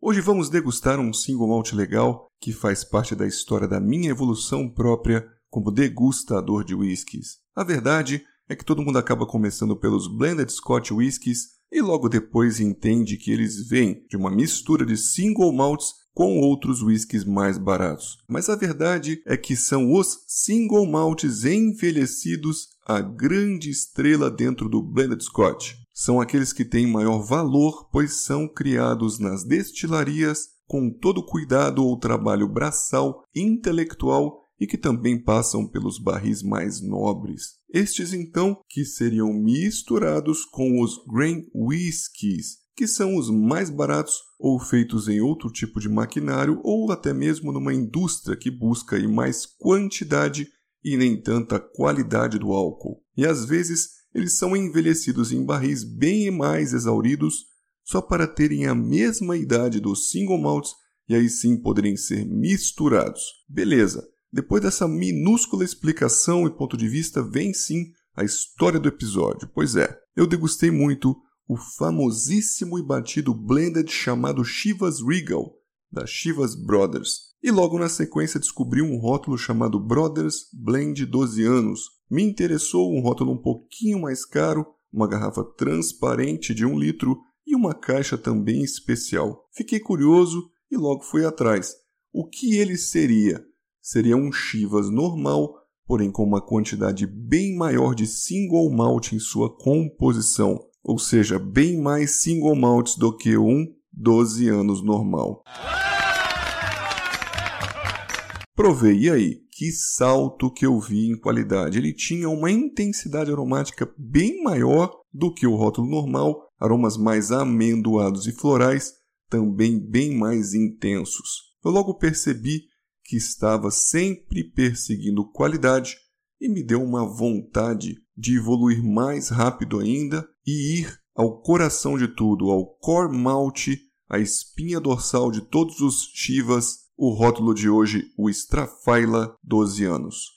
Hoje vamos degustar um single malt legal que faz parte da história da minha evolução própria como degustador de whiskies. A verdade é que todo mundo acaba começando pelos blended Scotch whiskies e logo depois entende que eles vêm de uma mistura de single malts com outros whiskies mais baratos. Mas a verdade é que são os single malts envelhecidos a grande estrela dentro do blended Scotch. São aqueles que têm maior valor, pois são criados nas destilarias com todo cuidado ou trabalho braçal, intelectual e que também passam pelos barris mais nobres. Estes então que seriam misturados com os grain whiskies, que são os mais baratos ou feitos em outro tipo de maquinário ou até mesmo numa indústria que busca mais quantidade e nem tanta qualidade do álcool. E às vezes eles são envelhecidos em barris bem mais exauridos só para terem a mesma idade dos single malts e aí sim poderem ser misturados. Beleza. Depois dessa minúscula explicação e ponto de vista, vem sim a história do episódio. Pois é, eu degustei muito o famosíssimo e batido blended chamado Chivas Regal, da Chivas Brothers. E logo na sequência descobri um rótulo chamado Brothers Blend 12 anos. Me interessou um rótulo um pouquinho mais caro, uma garrafa transparente de um litro e uma caixa também especial. Fiquei curioso e logo fui atrás. O que ele seria? seria um Chivas normal, porém com uma quantidade bem maior de single malt em sua composição, ou seja, bem mais single malts do que um 12 anos normal. Provei, e aí? Que salto que eu vi em qualidade. Ele tinha uma intensidade aromática bem maior do que o rótulo normal, aromas mais amendoados e florais, também bem mais intensos. Eu logo percebi que estava sempre perseguindo qualidade e me deu uma vontade de evoluir mais rápido ainda e ir ao coração de tudo, ao core malt, a espinha dorsal de todos os Chivas, o rótulo de hoje, o Strafaila 12 anos.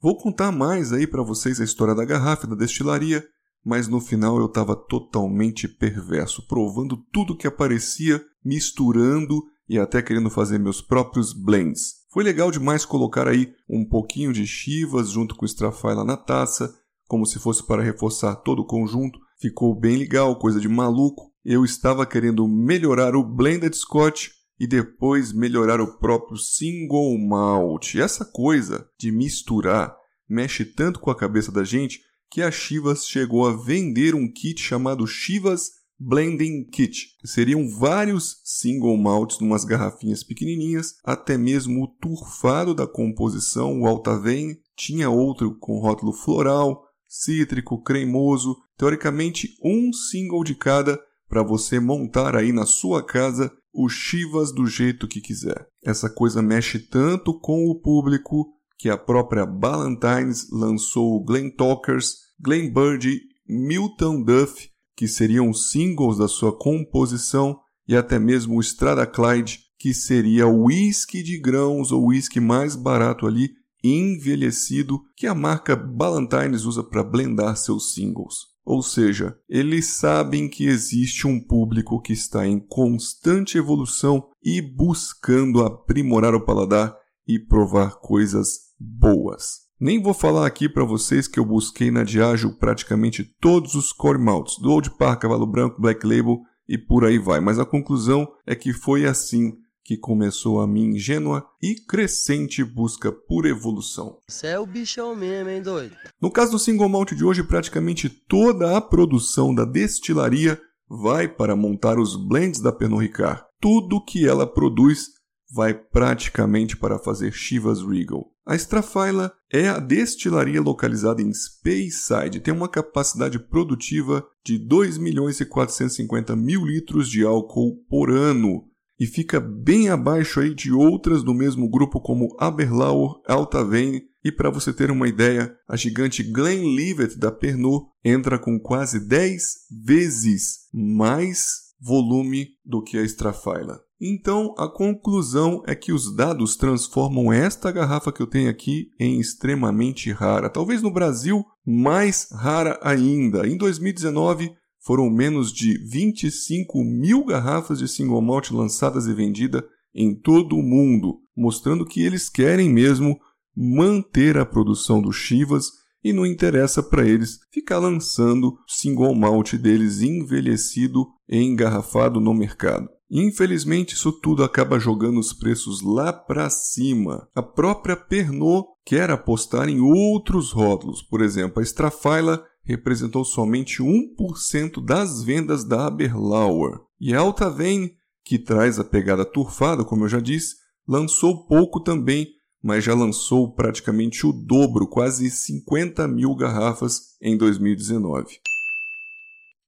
Vou contar mais aí para vocês a história da garrafa da destilaria, mas no final eu estava totalmente perverso, provando tudo que aparecia, misturando e até querendo fazer meus próprios blends. Foi legal demais colocar aí um pouquinho de chivas junto com estrafaila na taça, como se fosse para reforçar todo o conjunto. Ficou bem legal, coisa de maluco. Eu estava querendo melhorar o blended scotch e depois melhorar o próprio single malt. E essa coisa de misturar mexe tanto com a cabeça da gente que a Chivas chegou a vender um kit chamado Chivas Blending Kit. Seriam vários single malts numas garrafinhas pequenininhas, até mesmo o turfado da composição, o Altavane, tinha outro com rótulo floral, cítrico, cremoso, teoricamente um single de cada para você montar aí na sua casa o Chivas do jeito que quiser. Essa coisa mexe tanto com o público que a própria Ballantines lançou o Glen Talkers, Glen Bird, Milton Duff, que seriam singles da sua composição, e até mesmo o Strada Clyde, que seria o whisky de grãos ou whisky mais barato ali, envelhecido, que a marca Ballantines usa para blendar seus singles. Ou seja, eles sabem que existe um público que está em constante evolução e buscando aprimorar o paladar e provar coisas boas. Nem vou falar aqui para vocês que eu busquei na Diageo praticamente todos os core malts, do Old Park, Cavalo Branco, Black Label e por aí vai, mas a conclusão é que foi assim que começou a minha ingênua e crescente busca por evolução. Você é o bichão mesmo, hein, doido? No caso do single malt de hoje, praticamente toda a produção da destilaria vai para montar os blends da Pernod Ricard. Tudo que ela produz vai praticamente para fazer Chivas Regal. A Strafaila é a destilaria localizada em Speyside, tem uma capacidade produtiva de 2 milhões e 450 mil litros de álcool por ano e fica bem abaixo aí de outras do mesmo grupo como Aberlour, Altavane e para você ter uma ideia, a gigante Glenlivet da Pernod entra com quase 10 vezes mais volume do que a Strafaila. Então, a conclusão é que os dados transformam esta garrafa que eu tenho aqui em extremamente rara. Talvez no Brasil, mais rara ainda. Em 2019, foram menos de 25 mil garrafas de single malt lançadas e vendidas em todo o mundo, mostrando que eles querem mesmo manter a produção do Chivas e não interessa para eles ficar lançando single malt deles envelhecido e engarrafado no mercado. Infelizmente, isso tudo acaba jogando os preços lá para cima. A própria Pernod quer apostar em outros rótulos. Por exemplo, a Strafaila representou somente 1% das vendas da Aberlauer. E a Altavane, que traz a pegada turfada, como eu já disse, lançou pouco também, mas já lançou praticamente o dobro, quase 50 mil garrafas em 2019.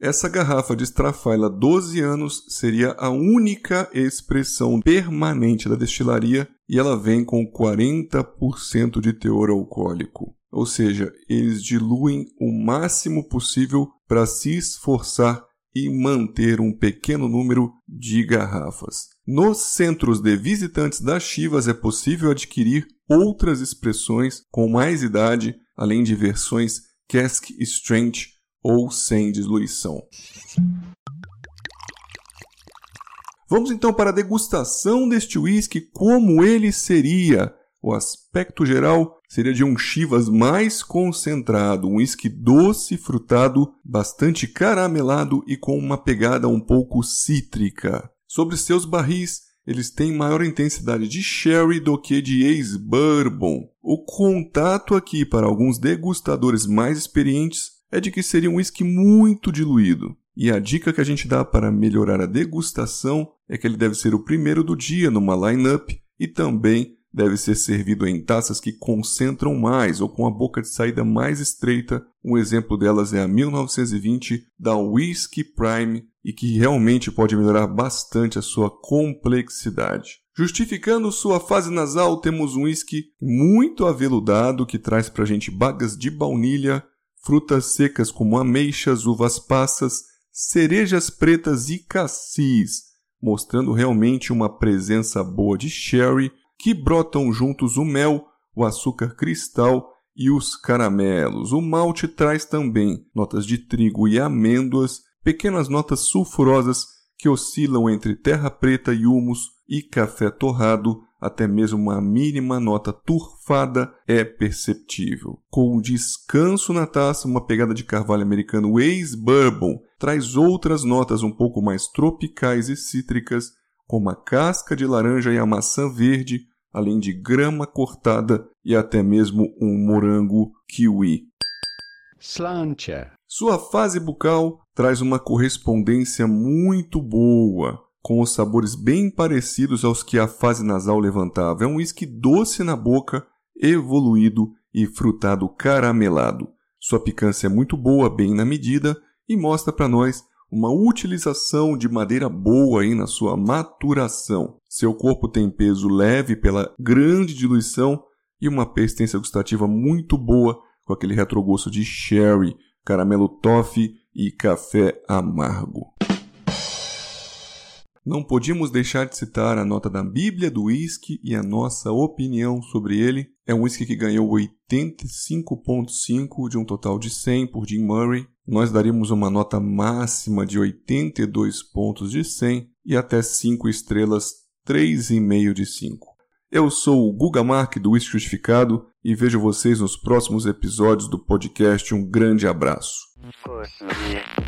Essa garrafa de Strafaila 12 anos seria a única expressão permanente da destilaria e ela vem com 40% de teor alcoólico. Ou seja, eles diluem o máximo possível para se esforçar e manter um pequeno número de garrafas. Nos centros de visitantes das Chivas é possível adquirir outras expressões com mais idade, além de versões cask strength ou sem diluição. Vamos então para a degustação deste whisky, como ele seria. O aspecto geral seria de um Chivas mais concentrado, um whisky doce, frutado, bastante caramelado e com uma pegada um pouco cítrica. Sobre seus barris, eles têm maior intensidade de sherry do que de ex-bourbon. O contato aqui para alguns degustadores mais experientes é de que seria um whisky muito diluído. E a dica que a gente dá para melhorar a degustação é que ele deve ser o primeiro do dia numa line-up e também deve ser servido em taças que concentram mais ou com a boca de saída mais estreita. Um exemplo delas é a 1920 da Whisky Prime e que realmente pode melhorar bastante a sua complexidade. Justificando sua fase nasal, temos um whisky muito aveludado que traz para a gente bagas de baunilha, frutas secas como ameixas, uvas passas, cerejas pretas e cassis, mostrando realmente uma presença boa de sherry que brotam juntos o mel, o açúcar cristal e os caramelos. O malte traz também notas de trigo e amêndoas, pequenas notas sulfurosas que oscilam entre terra preta e humus e café torrado, até mesmo uma mínima nota turfada é perceptível. Com descanso na taça, uma pegada de carvalho americano ex-bourbon traz outras notas um pouco mais tropicais e cítricas, como a casca de laranja e a maçã verde, além de grama cortada e até mesmo um morango kiwi. Slantia. Sua fase bucal traz uma correspondência muito boa, com os sabores bem parecidos aos que a fase nasal levantava. É um whisky doce na boca, evoluído e frutado caramelado. Sua picância é muito boa, bem na medida, e mostra para nós uma utilização de madeira boa aí na sua maturação. Seu corpo tem peso leve pela grande diluição e uma persistência gustativa muito boa com aquele retrogosto de sherry, caramelo toffee e café amargo. Não podíamos deixar de citar a nota da Bíblia do whisky e a nossa opinião sobre ele. É um whisky que ganhou 85.5 de um total de 100 por Jim Murray. Nós daríamos uma nota máxima de 82 pontos de 100 e até 5 estrelas, 3,5 de 5. Eu sou o Guga Mark do Whisky Justificado e vejo vocês nos próximos episódios do podcast. Um grande abraço.